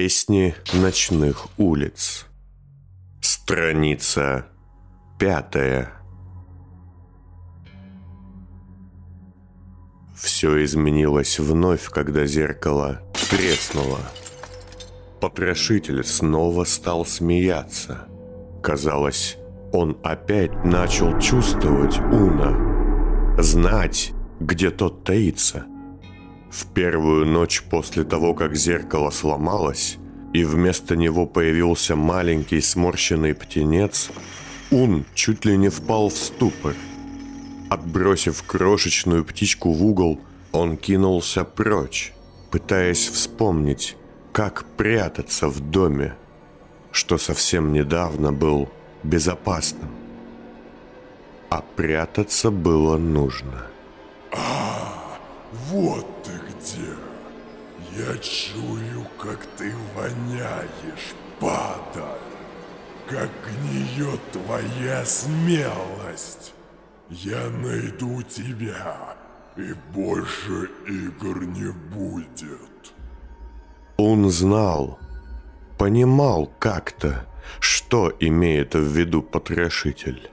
Песни ночных улиц. Страница пятая. Все изменилось вновь, когда зеркало треснуло. Потрошитель снова стал смеяться. Казалось, он опять начал чувствовать Уна, знать, где тот таится – в первую ночь после того, как зеркало сломалось, и вместо него появился маленький сморщенный птенец, Ун чуть ли не впал в ступор. Отбросив крошечную птичку в угол, он кинулся прочь, пытаясь вспомнить, как прятаться в доме, что совсем недавно был безопасным. А прятаться было нужно. А, вот где? Я чую, как ты воняешь, падаль. Как гниет твоя смелость. Я найду тебя, и больше игр не будет. Он знал, понимал как-то, что имеет в виду потрошитель.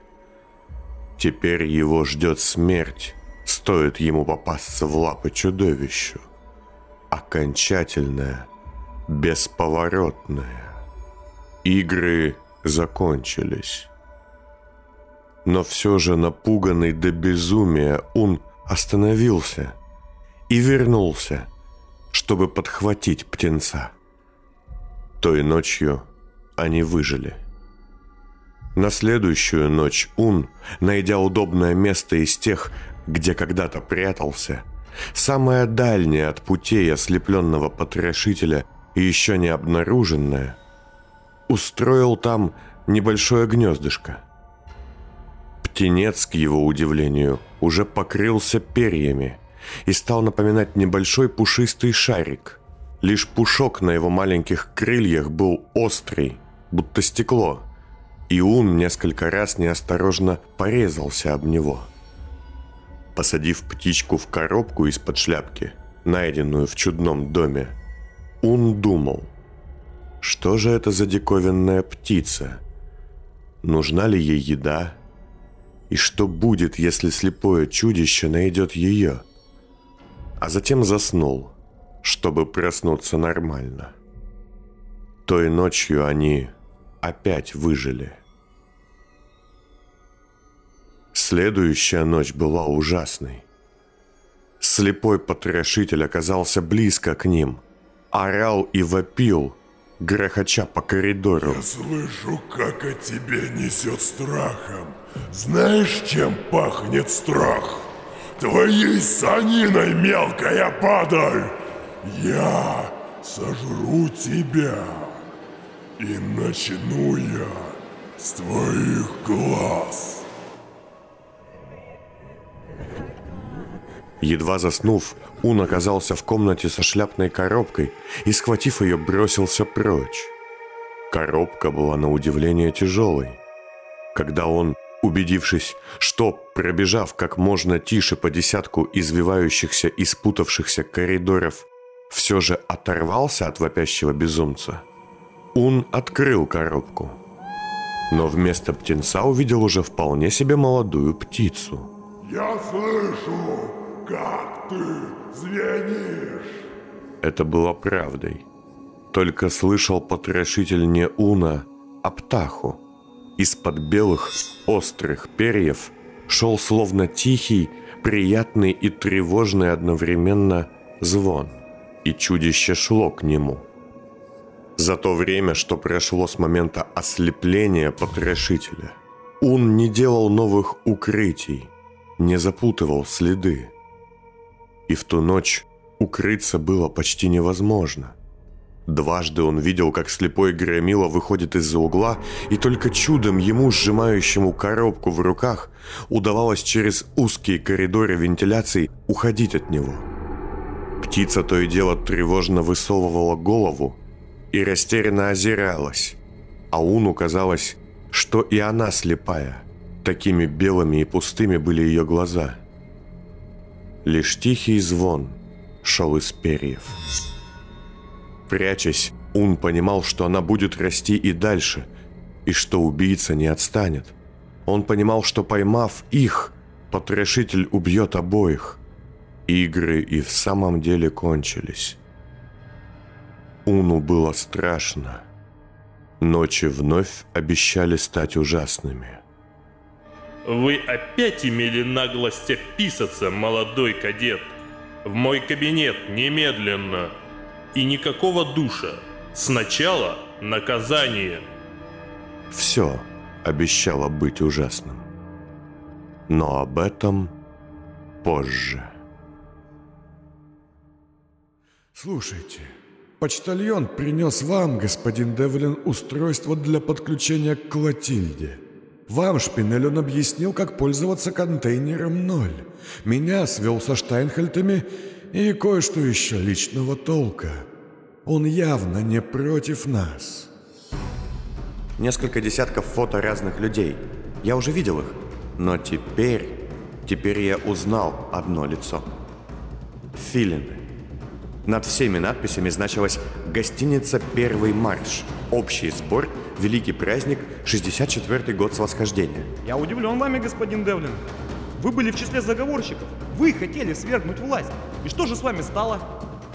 Теперь его ждет смерть, Стоит ему попасться в лапы чудовищу. Окончательное, бесповоротное. Игры закончились. Но все же напуганный до безумия он остановился и вернулся, чтобы подхватить птенца. Той ночью они выжили. На следующую ночь Ун, найдя удобное место из тех, где когда-то прятался, самое дальнее от путей ослепленного потрошителя и еще не обнаруженное, устроил там небольшое гнездышко. Птенец, к его удивлению, уже покрылся перьями и стал напоминать небольшой пушистый шарик. Лишь пушок на его маленьких крыльях был острый, будто стекло, и он несколько раз неосторожно порезался об него – Посадив птичку в коробку из-под шляпки, найденную в чудном доме, он думал, что же это за диковинная птица? Нужна ли ей еда? И что будет, если слепое чудище найдет ее? А затем заснул, чтобы проснуться нормально. Той ночью они опять выжили – Следующая ночь была ужасной. Слепой потрошитель оказался близко к ним. Орал и вопил, грохоча по коридору. Я слышу, как от тебе несет страхом. Знаешь, чем пахнет страх? Твоей саниной, мелкая падаль! Я сожру тебя. И начну я с твоих глаз. Едва заснув, Ун оказался в комнате со шляпной коробкой и, схватив ее, бросился прочь. Коробка была на удивление тяжелой. Когда он, убедившись, что, пробежав как можно тише по десятку извивающихся и спутавшихся коридоров, все же оторвался от вопящего безумца, Ун открыл коробку. Но вместо птенца увидел уже вполне себе молодую птицу. «Я слышу!» Как ты звенишь? Это было правдой. Только слышал потрошитель не Уна, а Птаху. Из-под белых, острых перьев шел словно тихий, приятный и тревожный одновременно звон. И чудище шло к нему. За то время, что прошло с момента ослепления потрошителя, Ун не делал новых укрытий, не запутывал следы. И в ту ночь укрыться было почти невозможно. Дважды он видел, как слепой Громила выходит из-за угла, и только чудом ему, сжимающему коробку в руках, удавалось через узкие коридоры вентиляции уходить от него. Птица то и дело тревожно высовывала голову и растерянно озиралась, а Уну казалось, что и она слепая. Такими белыми и пустыми были ее глаза – Лишь тихий звон шел из перьев. Прячась, Он понимал, что она будет расти и дальше, и что убийца не отстанет. Он понимал, что поймав их, потрошитель убьет обоих. Игры и в самом деле кончились. Уну было страшно. Ночи вновь обещали стать ужасными. Вы опять имели наглость описаться, молодой кадет. В мой кабинет немедленно. И никакого душа. Сначала наказание. Все обещало быть ужасным. Но об этом позже. Слушайте, почтальон принес вам, господин Девлин, устройство для подключения к Клотильде. Вам, Шпинель, он объяснил, как пользоваться контейнером 0. Меня свел со Штайнхельтами и кое-что еще личного толка. Он явно не против нас. Несколько десятков фото разных людей. Я уже видел их. Но теперь... Теперь я узнал одно лицо. Филины. Над всеми надписями значилась «Гостиница Первый марш», «Общий сбор», «Великий праздник», «64-й год с восхождения». Я удивлен вами, господин Девлин. Вы были в числе заговорщиков. Вы хотели свергнуть власть. И что же с вами стало?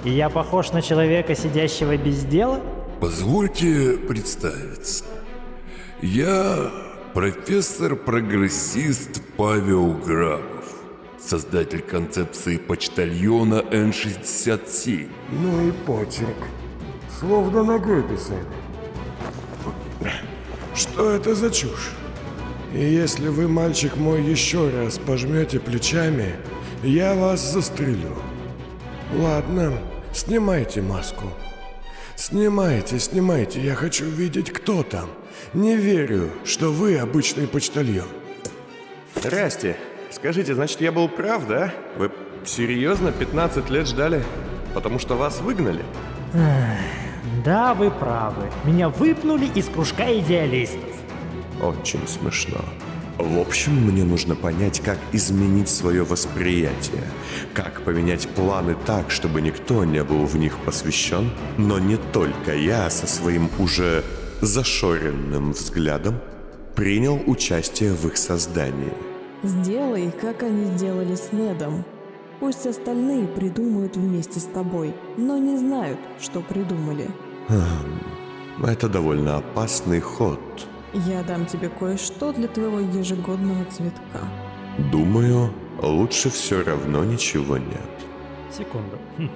И я похож на человека, сидящего без дела? Позвольте представиться. Я профессор-прогрессист Павел Грабов, создатель концепции почтальона Н-67. Ну и почерк. Словно ногой писали. Что это за чушь? И если вы, мальчик мой, еще раз пожмете плечами, я вас застрелю. Ладно, снимайте маску. Снимайте, снимайте, я хочу видеть, кто там. Не верю, что вы обычный почтальон. Здрасте. Скажите, значит, я был прав, да? Вы серьезно 15 лет ждали? Потому что вас выгнали? Да, вы правы. Меня выпнули из кружка идеалистов. Очень смешно. В общем, мне нужно понять, как изменить свое восприятие, как поменять планы так, чтобы никто не был в них посвящен, но не только я со своим уже зашоренным взглядом принял участие в их создании. Сделай, как они сделали с Недом. Пусть остальные придумают вместе с тобой, но не знают, что придумали. Хм, это довольно опасный ход. Я дам тебе кое-что для твоего ежегодного цветка. Думаю, лучше все равно ничего нет. Секунду. Хм,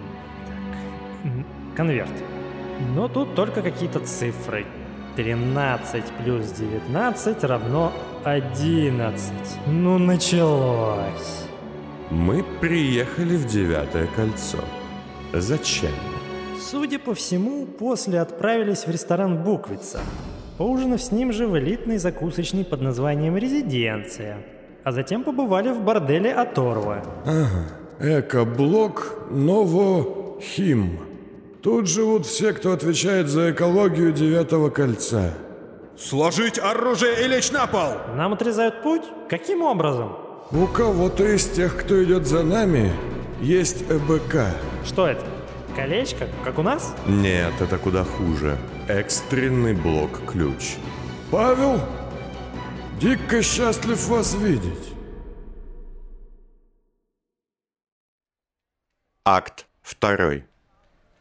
Так. Конверт. Но тут только какие-то цифры. 13 плюс 19 равно 11. Ну, началось. Мы приехали в Девятое кольцо. Зачем? Судя по всему, после отправились в ресторан «Буквица», поужинав с ним же в элитной закусочной под названием «Резиденция», а затем побывали в борделе «Оторва». Экоблок Новохим. Тут живут все, кто отвечает за экологию Девятого кольца. Сложить оружие и лечь на пол! Нам отрезают путь? Каким образом? У кого-то из тех, кто идет за нами, есть ЭБК. Что это? Колечко, как у нас? Нет, это куда хуже. Экстренный блок-ключ. Павел, дико счастлив вас видеть. Акт 2.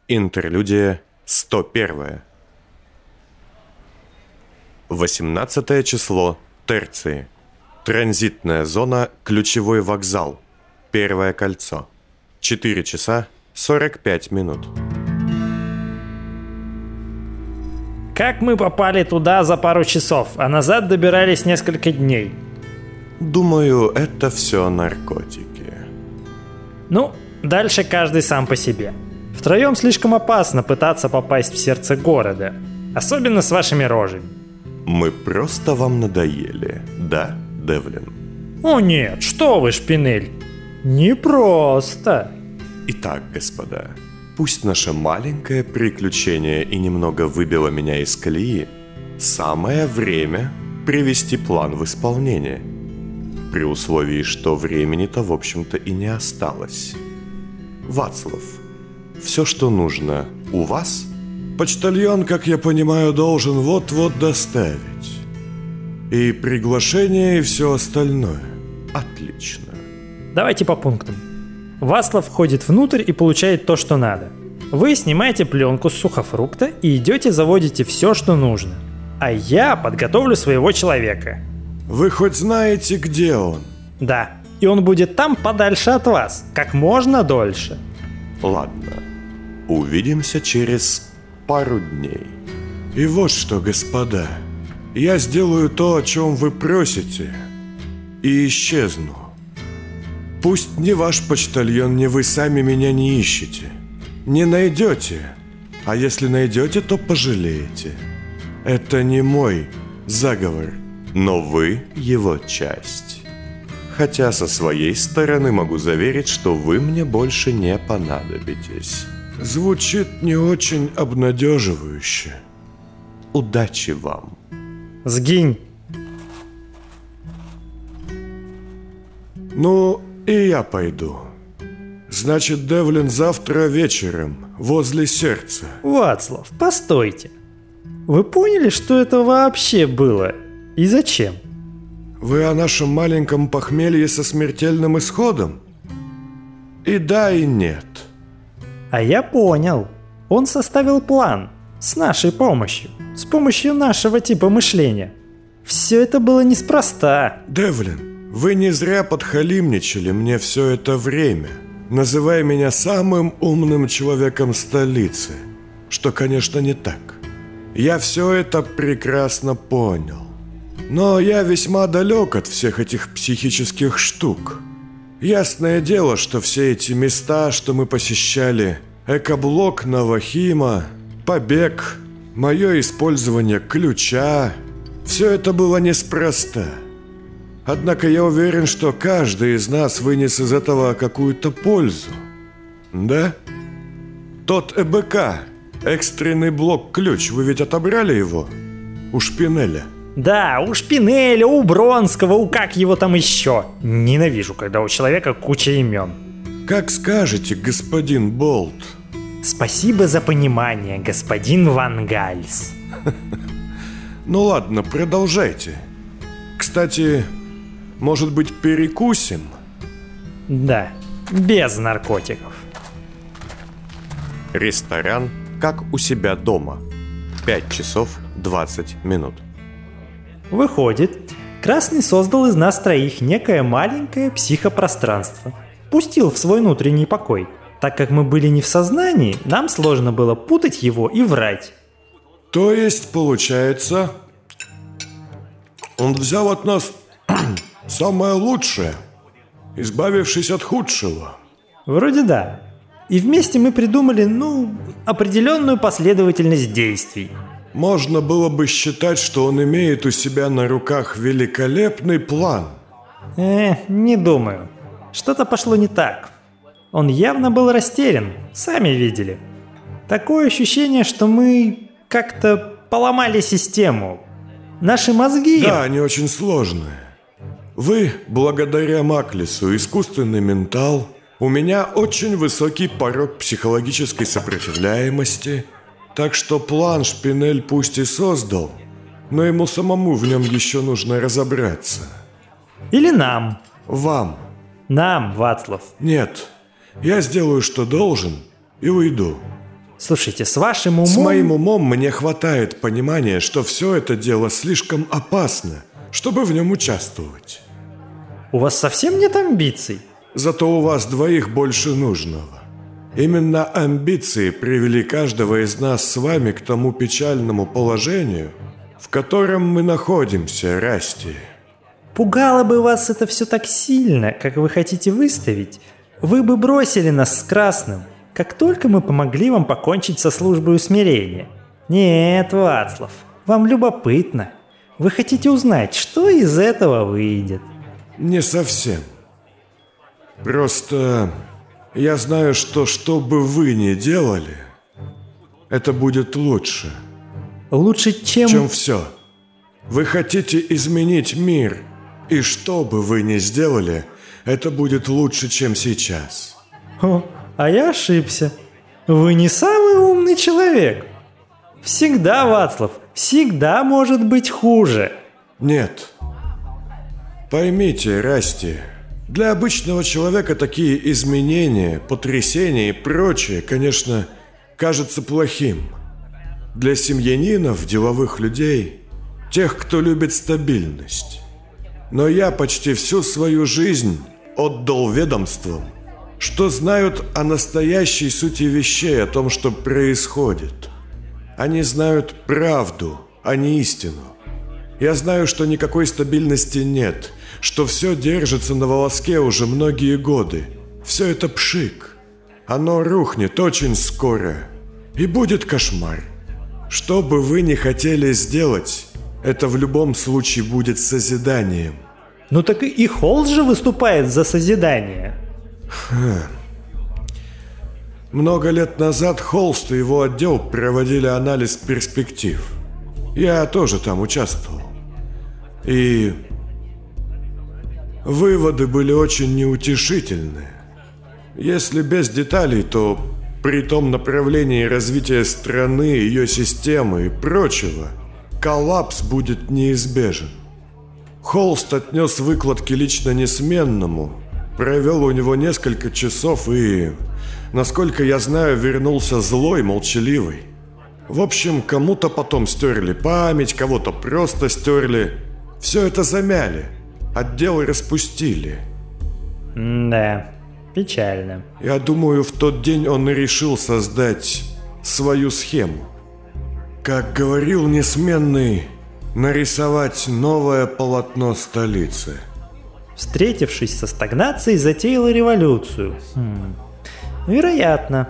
Интерлюдия 101. 18 число. Терции. Транзитная зона «Ключевой вокзал». Первое кольцо. 4 часа 45 минут. Как мы попали туда за пару часов, а назад добирались несколько дней? Думаю, это все наркотики. Ну, дальше каждый сам по себе. Втроем слишком опасно пытаться попасть в сердце города. Особенно с вашими рожами. Мы просто вам надоели, да, Девлин? О нет, что вы, Шпинель. Не просто. Итак, господа, пусть наше маленькое приключение и немного выбило меня из колеи, самое время привести план в исполнение. При условии, что времени-то, в общем-то, и не осталось. Вацлав, все, что нужно у вас, Почтальон, как я понимаю, должен вот-вот доставить. И приглашение, и все остальное. Отлично. Давайте по пунктам. Васлов входит внутрь и получает то, что надо. Вы снимаете пленку с сухофрукта и идете заводите все, что нужно. А я подготовлю своего человека. Вы хоть знаете, где он? Да, и он будет там подальше от вас, как можно дольше. Ладно. Увидимся через пару дней. И вот что, господа. Я сделаю то, о чем вы просите, и исчезну. Пусть ни ваш почтальон, ни вы сами меня не ищете. Не найдете. А если найдете, то пожалеете. Это не мой заговор. Но вы его часть. Хотя со своей стороны могу заверить, что вы мне больше не понадобитесь. Звучит не очень обнадеживающе. Удачи вам. Сгинь. Ну, и я пойду. Значит, Девлин завтра вечером, возле сердца. Вацлав, постойте. Вы поняли, что это вообще было? И зачем? Вы о нашем маленьком похмелье со смертельным исходом? И да, и нет. А я понял. Он составил план. С нашей помощью. С помощью нашего типа мышления. Все это было неспроста. Девлин, вы не зря подхалимничали мне все это время, называя меня самым умным человеком столицы. Что, конечно, не так. Я все это прекрасно понял. Но я весьма далек от всех этих психических штук. Ясное дело, что все эти места, что мы посещали, экоблок Навахима, побег, мое использование ключа, все это было неспроста. Однако я уверен, что каждый из нас вынес из этого какую-то пользу. Да? Тот ЭБК, экстренный блок-ключ, вы ведь отобрали его? У Шпинеля. Да, у Шпинеля, у Бронского, у как его там еще. Ненавижу, когда у человека куча имен. Как скажете, господин Болт. Спасибо за понимание, господин Ван Гальс. Ну ладно, продолжайте. Кстати, может быть, перекусим? Да, без наркотиков. Ресторан как у себя дома. 5 часов 20 минут. Выходит, Красный создал из нас троих некое маленькое психопространство. Пустил в свой внутренний покой. Так как мы были не в сознании, нам сложно было путать его и врать. То есть, получается, он взял от нас самое лучшее, избавившись от худшего. Вроде да. И вместе мы придумали, ну, определенную последовательность действий. Можно было бы считать, что он имеет у себя на руках великолепный план. Э, не думаю. Что-то пошло не так. Он явно был растерян, сами видели. Такое ощущение, что мы как-то поломали систему. Наши мозги... Да, они очень сложные. Вы, благодаря Маклису, искусственный ментал. У меня очень высокий порог психологической сопротивляемости. Так что план Шпинель пусть и создал, но ему самому в нем еще нужно разобраться. Или нам. Вам. Нам, Вацлав. Нет, я сделаю, что должен, и уйду. Слушайте, с вашим умом... С моим умом мне хватает понимания, что все это дело слишком опасно, чтобы в нем участвовать. У вас совсем нет амбиций? Зато у вас двоих больше нужного. Именно амбиции привели каждого из нас с вами к тому печальному положению, в котором мы находимся, Расти. Пугало бы вас это все так сильно, как вы хотите выставить, вы бы бросили нас с Красным, как только мы помогли вам покончить со службой усмирения. Нет, Вацлав, вам любопытно. Вы хотите узнать, что из этого выйдет. Не совсем. Просто я знаю, что что бы вы ни делали, это будет лучше. Лучше, чем... Чем все. Вы хотите изменить мир, и что бы вы ни сделали, это будет лучше, чем сейчас. О, а я ошибся. Вы не самый умный человек. Всегда, Вацлав, всегда может быть хуже. Нет. Поймите, Расти, для обычного человека такие изменения, потрясения и прочее, конечно, кажется плохим. Для семьянинов, деловых людей, тех, кто любит стабильность. Но я почти всю свою жизнь отдал ведомствам, что знают о настоящей сути вещей, о том, что происходит. Они знают правду, а не истину. Я знаю, что никакой стабильности нет, что все держится на волоске уже многие годы. Все это пшик. Оно рухнет очень скоро. И будет кошмар. Что бы вы ни хотели сделать, это в любом случае будет созиданием. Ну так и Холл же выступает за созидание. Много лет назад Холст и его отдел проводили анализ перспектив. Я тоже там участвовал. И выводы были очень неутешительные. Если без деталей, то при том направлении развития страны, ее системы и прочего, коллапс будет неизбежен. Холст отнес выкладки лично несменному, провел у него несколько часов и, насколько я знаю, вернулся злой, молчаливый. В общем, кому-то потом стерли память, кого-то просто стерли. Все это замяли, отделы распустили. Да, печально. Я думаю, в тот день он и решил создать свою схему. Как говорил несменный, нарисовать новое полотно столицы. Встретившись со стагнацией, затеяла революцию. Хм. Вероятно.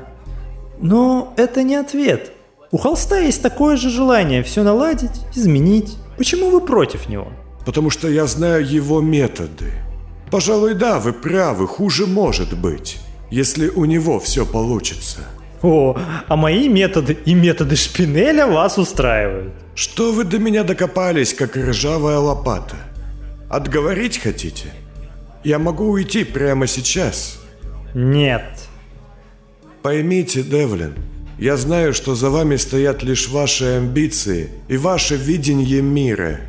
Но это не ответ. У холста есть такое же желание все наладить, изменить. Почему вы против него? Потому что я знаю его методы. Пожалуй, да, вы правы, хуже может быть, если у него все получится. О, а мои методы и методы Шпинеля вас устраивают. Что вы до меня докопались, как ржавая лопата? Отговорить хотите? Я могу уйти прямо сейчас. Нет. Поймите, Девлин, я знаю, что за вами стоят лишь ваши амбиции и ваше видение мира.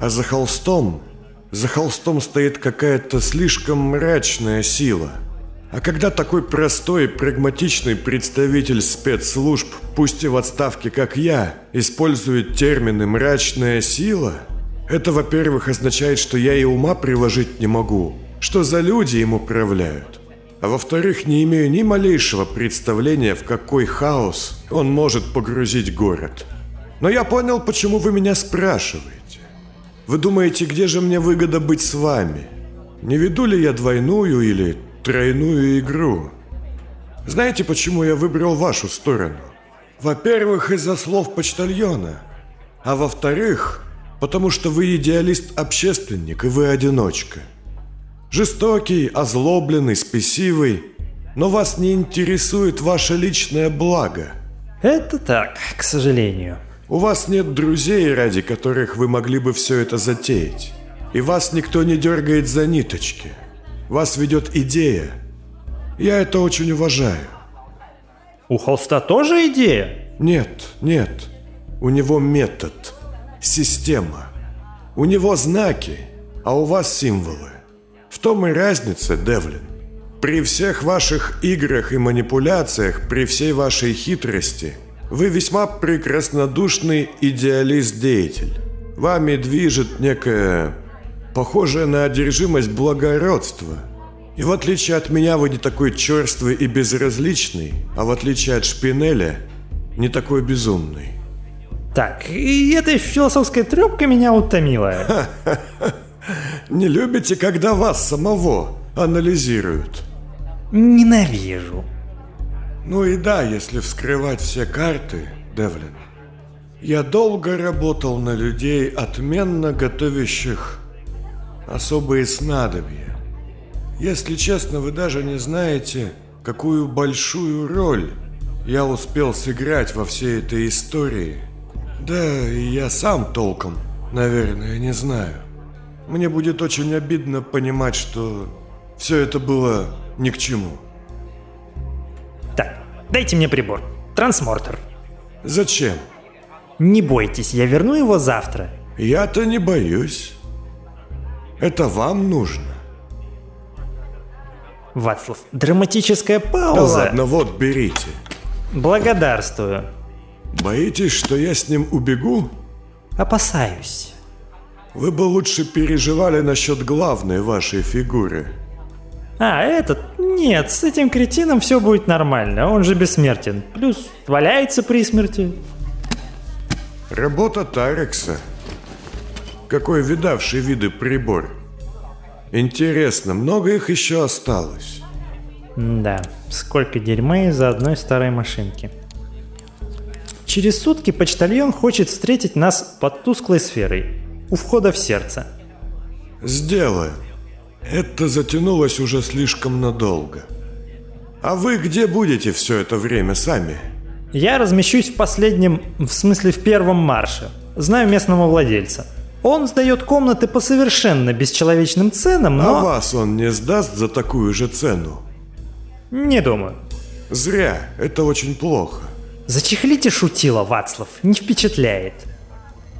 А за холстом, за холстом стоит какая-то слишком мрачная сила – а когда такой простой и прагматичный представитель спецслужб, пусть и в отставке, как я, использует термины «мрачная сила», это, во-первых, означает, что я и ума приложить не могу, что за люди им управляют. А во-вторых, не имею ни малейшего представления, в какой хаос он может погрузить город. Но я понял, почему вы меня спрашиваете. Вы думаете, где же мне выгода быть с вами? Не веду ли я двойную или тройную игру. Знаете, почему я выбрал вашу сторону? Во-первых, из-за слов почтальона. А во-вторых, потому что вы идеалист-общественник, и вы одиночка. Жестокий, озлобленный, спесивый, но вас не интересует ваше личное благо. Это так, к сожалению. У вас нет друзей, ради которых вы могли бы все это затеять. И вас никто не дергает за ниточки – вас ведет идея. Я это очень уважаю. У холста тоже идея? Нет, нет. У него метод, система. У него знаки, а у вас символы. В том и разница, Девлин. При всех ваших играх и манипуляциях, при всей вашей хитрости, вы весьма прекраснодушный идеалист-деятель. Вами движет некая похожая на одержимость благородства. И в отличие от меня вы не такой черствый и безразличный, а в отличие от Шпинеля, не такой безумный. Так, и эта философская трепка меня утомила. Не любите, когда вас самого анализируют? Ненавижу. Ну и да, если вскрывать все карты, Девлин. Я долго работал на людей, отменно готовящих особые снадобья. Если честно, вы даже не знаете, какую большую роль я успел сыграть во всей этой истории. Да, и я сам толком, наверное, не знаю. Мне будет очень обидно понимать, что все это было ни к чему. Дайте мне прибор. Трансмортер. Зачем? Не бойтесь, я верну его завтра. Я-то не боюсь. Это вам нужно. Вацлав, драматическая Да пауза. ладно, вот, берите. Благодарствую. Боитесь, что я с ним убегу? Опасаюсь. Вы бы лучше переживали насчет главной вашей фигуры. А, этот? Нет, с этим кретином все будет нормально, он же бессмертен. Плюс валяется при смерти. Работа Тарекса. Какой видавший виды прибор. Интересно, много их еще осталось? Да, сколько дерьма из-за одной старой машинки. Через сутки почтальон хочет встретить нас под тусклой сферой, у входа в сердце. Сделаю. Это затянулось уже слишком надолго. А вы где будете все это время сами? Я размещусь в последнем, в смысле в первом марше. Знаю местного владельца. Он сдает комнаты по совершенно бесчеловечным ценам, А но... вас он не сдаст за такую же цену? Не думаю. Зря, это очень плохо. Зачехлите шутила, Вацлав, не впечатляет.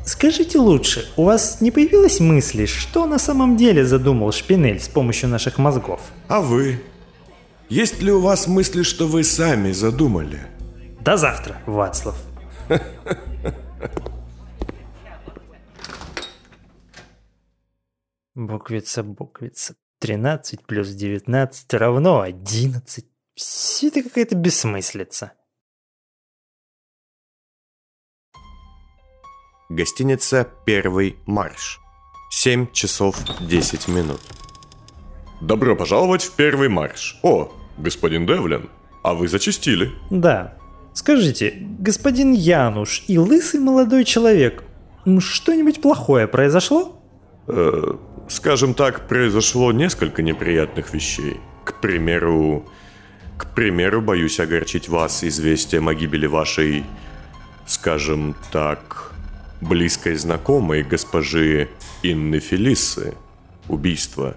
Скажите лучше, у вас не появилось мысли, что на самом деле задумал Шпинель с помощью наших мозгов? А вы? Есть ли у вас мысли, что вы сами задумали? До завтра, Вацлав. Буквица, буквица. 13 плюс 19 равно 11. Все это какая-то бессмыслица. Гостиница «Первый марш». 7 часов 10 минут. Добро пожаловать в первый марш. О, господин Девлин, а вы зачастили. Да. Скажите, господин Януш и лысый молодой человек, что-нибудь плохое произошло? Э, скажем так, произошло несколько неприятных вещей. К примеру, к примеру, боюсь огорчить вас известием о гибели вашей, скажем так, близкой знакомой госпожи Инны Фелисы. Убийство.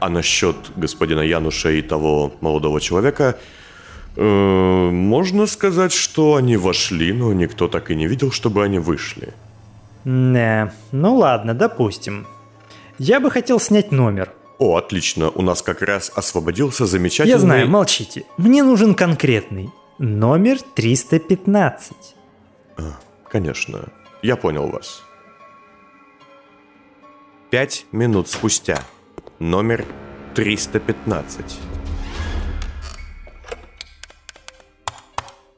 А насчет господина Януша и того молодого человека, э, можно сказать, что они вошли, но никто так и не видел, чтобы они вышли. Не, ну ладно, допустим. Я бы хотел снять номер. О, отлично, у нас как раз освободился замечательный... Я знаю, молчите. Мне нужен конкретный. Номер 315. Конечно, я понял вас. Пять минут спустя. Номер 315.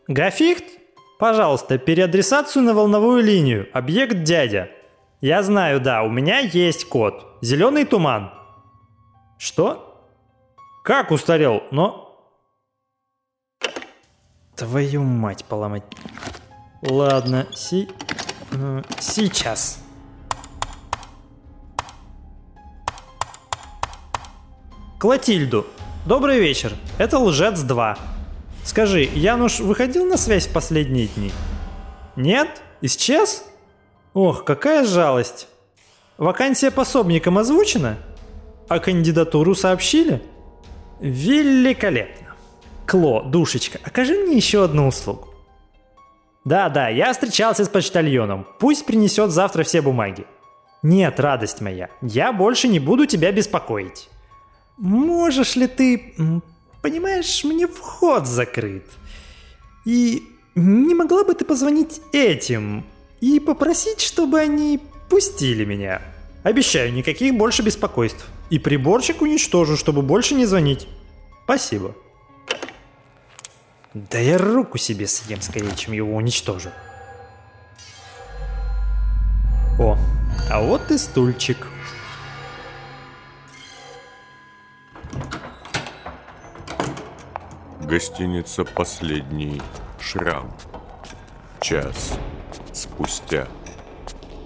Гафихт, пожалуйста, переадресацию на волновую линию. Объект дядя. Я знаю, да, у меня есть код. Зеленый туман. Что? Как устарел? Но... Твою мать поломать. Ладно, си... э, Сейчас. Клотильду. Добрый вечер. Это Лжец 2. Скажи, Януш выходил на связь в последние дни? Нет? Исчез? Ох, какая жалость. Вакансия пособником озвучена? А кандидатуру сообщили? Великолепно. Кло, душечка, окажи мне еще одну услугу. Да-да, я встречался с почтальоном. Пусть принесет завтра все бумаги. Нет, радость моя, я больше не буду тебя беспокоить. Можешь ли ты... Понимаешь, мне вход закрыт. И не могла бы ты позвонить этим и попросить, чтобы они пустили меня? Обещаю, никаких больше беспокойств. И приборчик уничтожу, чтобы больше не звонить. Спасибо. Да я руку себе съем скорее, чем его уничтожу. О, а вот и стульчик. Гостиница «Последний шрам». Час спустя.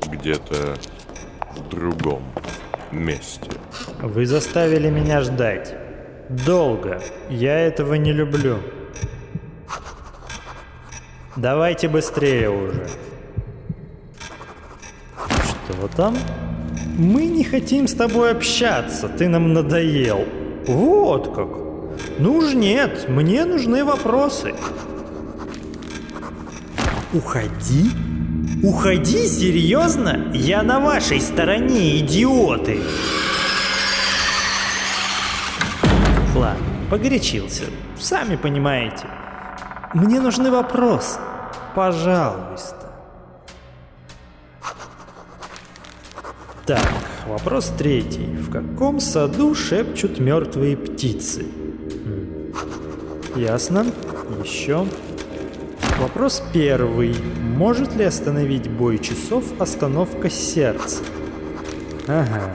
Где-то в другом месте. Вы заставили меня ждать. Долго. Я этого не люблю. Давайте быстрее уже. Что там? Мы не хотим с тобой общаться, ты нам надоел. Вот как. Ну уж нет, мне нужны вопросы. Уходи? Уходи, серьезно? Я на вашей стороне, идиоты! Ладно, погорячился. Сами понимаете. Мне нужны вопросы. Пожалуйста. Так, вопрос третий. В каком саду шепчут мертвые птицы? Хм. Ясно. Еще. Вопрос первый. Может ли остановить бой часов остановка сердца? Ага.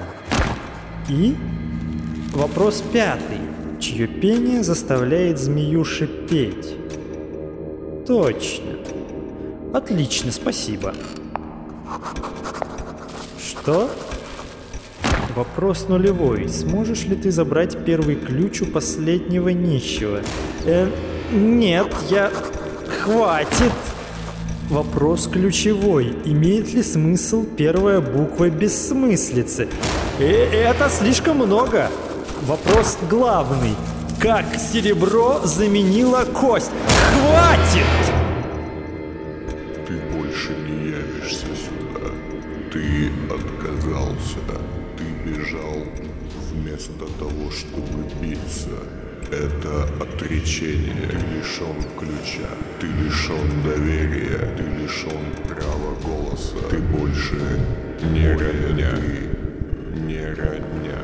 И вопрос пятый. Чье пение заставляет змею шипеть? Точно. Отлично, спасибо. Что? Вопрос нулевой. Сможешь ли ты забрать первый ключ у последнего нищего? Э, нет, я... Хватит! Вопрос ключевой. Имеет ли смысл первая буква бессмыслицы? Э, это слишком много. Вопрос главный. Как серебро заменило кость? Хватит! Вместо того, чтобы биться. Это отречение. Ты лишен ключа. Ты лишен доверия. Ты лишен права голоса. Ты больше не родня. Ты не родня.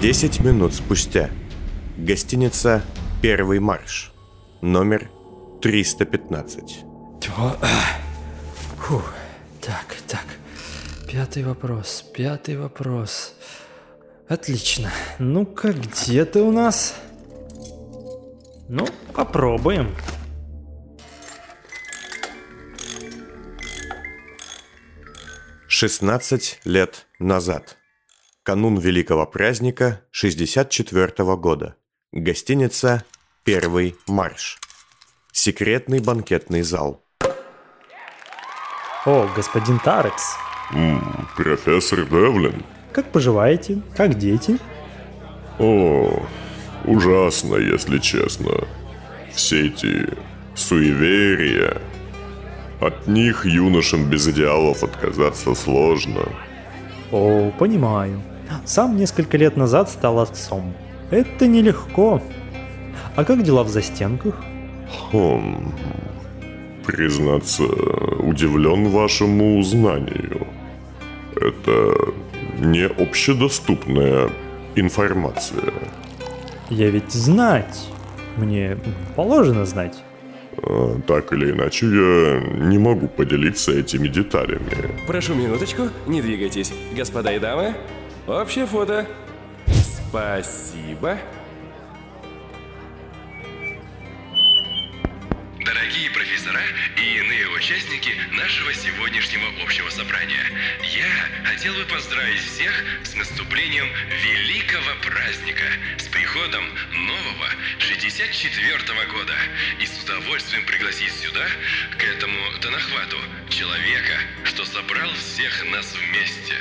Десять минут спустя. Гостиница «Первый марш». Номер 315. Тьфу, ах. Фу. Так, так. Пятый вопрос, пятый вопрос. Отлично. Ну-ка, где ты у нас? Ну, попробуем. Шестнадцать лет назад. Канун великого праздника 64 года. Гостиница «Первый марш». Секретный банкетный зал. О, господин Тарекс. М, профессор Девлин. Как поживаете? Как дети? О, ужасно, если честно. Все эти суеверия. От них юношам без идеалов отказаться сложно. О, понимаю. Сам несколько лет назад стал отцом. Это нелегко. А как дела в застенках? Хм, признаться, удивлен вашему знанию. Это не общедоступная информация. Я ведь знать. Мне положено знать. А, Так или иначе, я не могу поделиться этими деталями. Прошу минуточку, не двигайтесь. Господа и дамы, общее фото. Спасибо. Профессора и иные участники нашего сегодняшнего общего собрания, я хотел бы поздравить всех с наступлением великого праздника, с приходом нового 64-го года и с удовольствием пригласить сюда, к этому Танахвату, человека, что собрал всех нас вместе.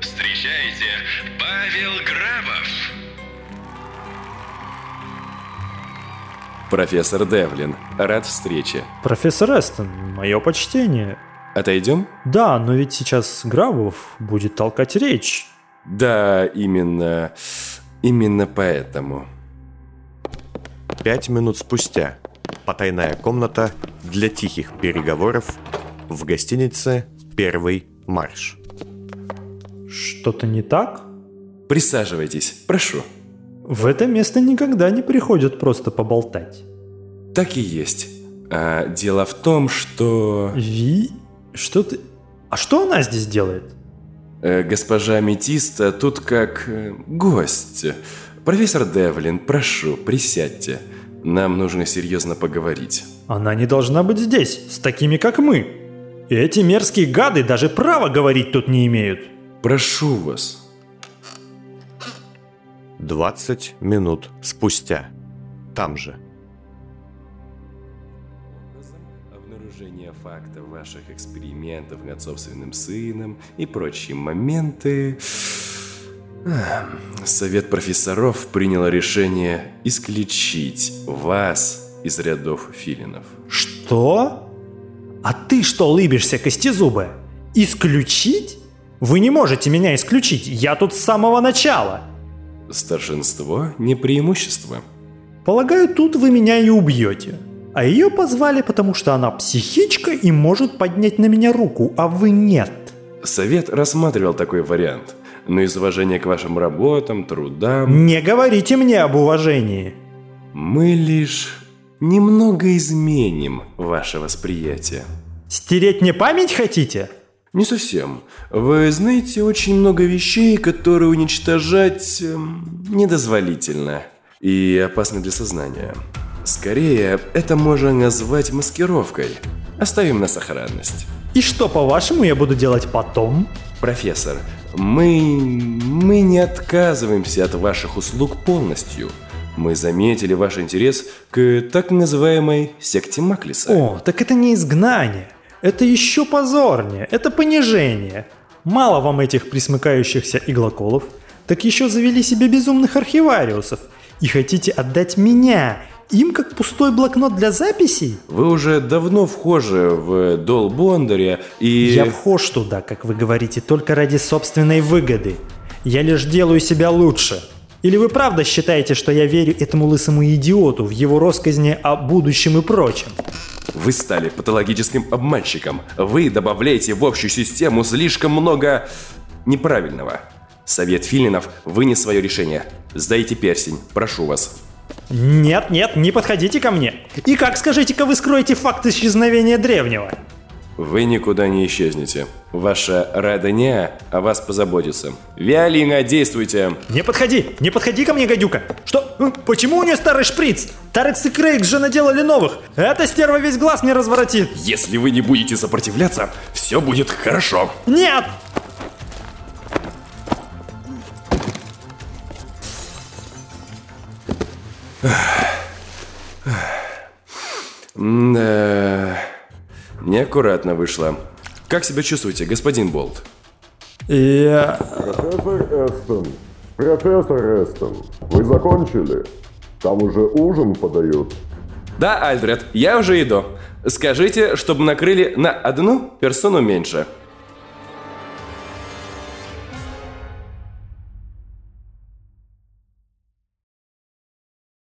Встречайте, Павел Грабов! Профессор Девлин, рад встрече. Профессор Эстон, мое почтение. Отойдем? Да, но ведь сейчас Грабов будет толкать речь. Да, именно... Именно поэтому. Пять минут спустя. Потайная комната для тихих переговоров в гостинице «Первый марш». Что-то не так? Присаживайтесь, прошу. В это место никогда не приходят просто поболтать. Так и есть. А, дело в том, что... Ви? Что ты... А что она здесь делает? э, госпожа Метиста тут как э, гость. Профессор Девлин, прошу, присядьте. Нам нужно серьезно поговорить. Она не должна быть здесь, с такими как мы. И эти мерзкие гады даже права говорить тут не имеют. Прошу вас. 20 минут спустя. Там же. образом обнаружение факта ваших экспериментов над собственным сыном и прочие моменты. Совет профессоров принял решение исключить вас из рядов филинов. Что? Что? А ты что лыбишься, костезубы? Исключить? Вы не можете меня исключить, я тут с самого начала. Старшинство не преимущество. Полагаю, тут вы меня и убьете. А ее позвали, потому что она психичка и может поднять на меня руку, а вы нет. Совет рассматривал такой вариант, но из уважения к вашим работам, трудам... Не говорите мне об уважении. Мы лишь немного изменим ваше восприятие. Стереть мне память хотите? Не совсем. Вы знаете очень много вещей, которые уничтожать эм, недозволительно и опасно для сознания. Скорее, это можно назвать маскировкой. Оставим на сохранность. И что, по-вашему, я буду делать потом? Профессор, мы... мы не отказываемся от ваших услуг полностью. Мы заметили ваш интерес к так называемой секте Маклиса. О, так это не изгнание. Это еще позорнее. Это понижение. Мало вам этих присмыкающихся иглоколов, так еще завели себе безумных архивариусов. И хотите отдать меня, им как пустой блокнот для записей? Вы уже давно вхожи в Дол Бондаря и... Я вхож туда, как вы говорите, только ради собственной выгоды. Я лишь делаю себя лучше. Или вы правда считаете, что я верю этому лысому идиоту в его росказни о будущем и прочем? Вы стали патологическим обманщиком. Вы добавляете в общую систему слишком много неправильного. Совет Филинов вынес свое решение. Сдайте персень, прошу вас. Нет, нет, не подходите ко мне. И как, скажите-ка, вы скроете факт исчезновения древнего? Вы никуда не исчезнете. Ваша родня о вас позаботится. Виолина, действуйте! Не подходи! Не подходи ко мне, гадюка! Что? Почему у нее старый шприц? Тарекс и Крейг же наделали новых! Эта стерва весь глаз мне разворотит! Если вы не будете сопротивляться, все будет хорошо. Нет! Да... Неаккуратно вышло. Как себя чувствуете, господин Болт? Я... Профессор Эстон, профессор Эстон, вы закончили? Там уже ужин подают. Да, Альфред, я уже иду. Скажите, чтобы накрыли на одну персону меньше.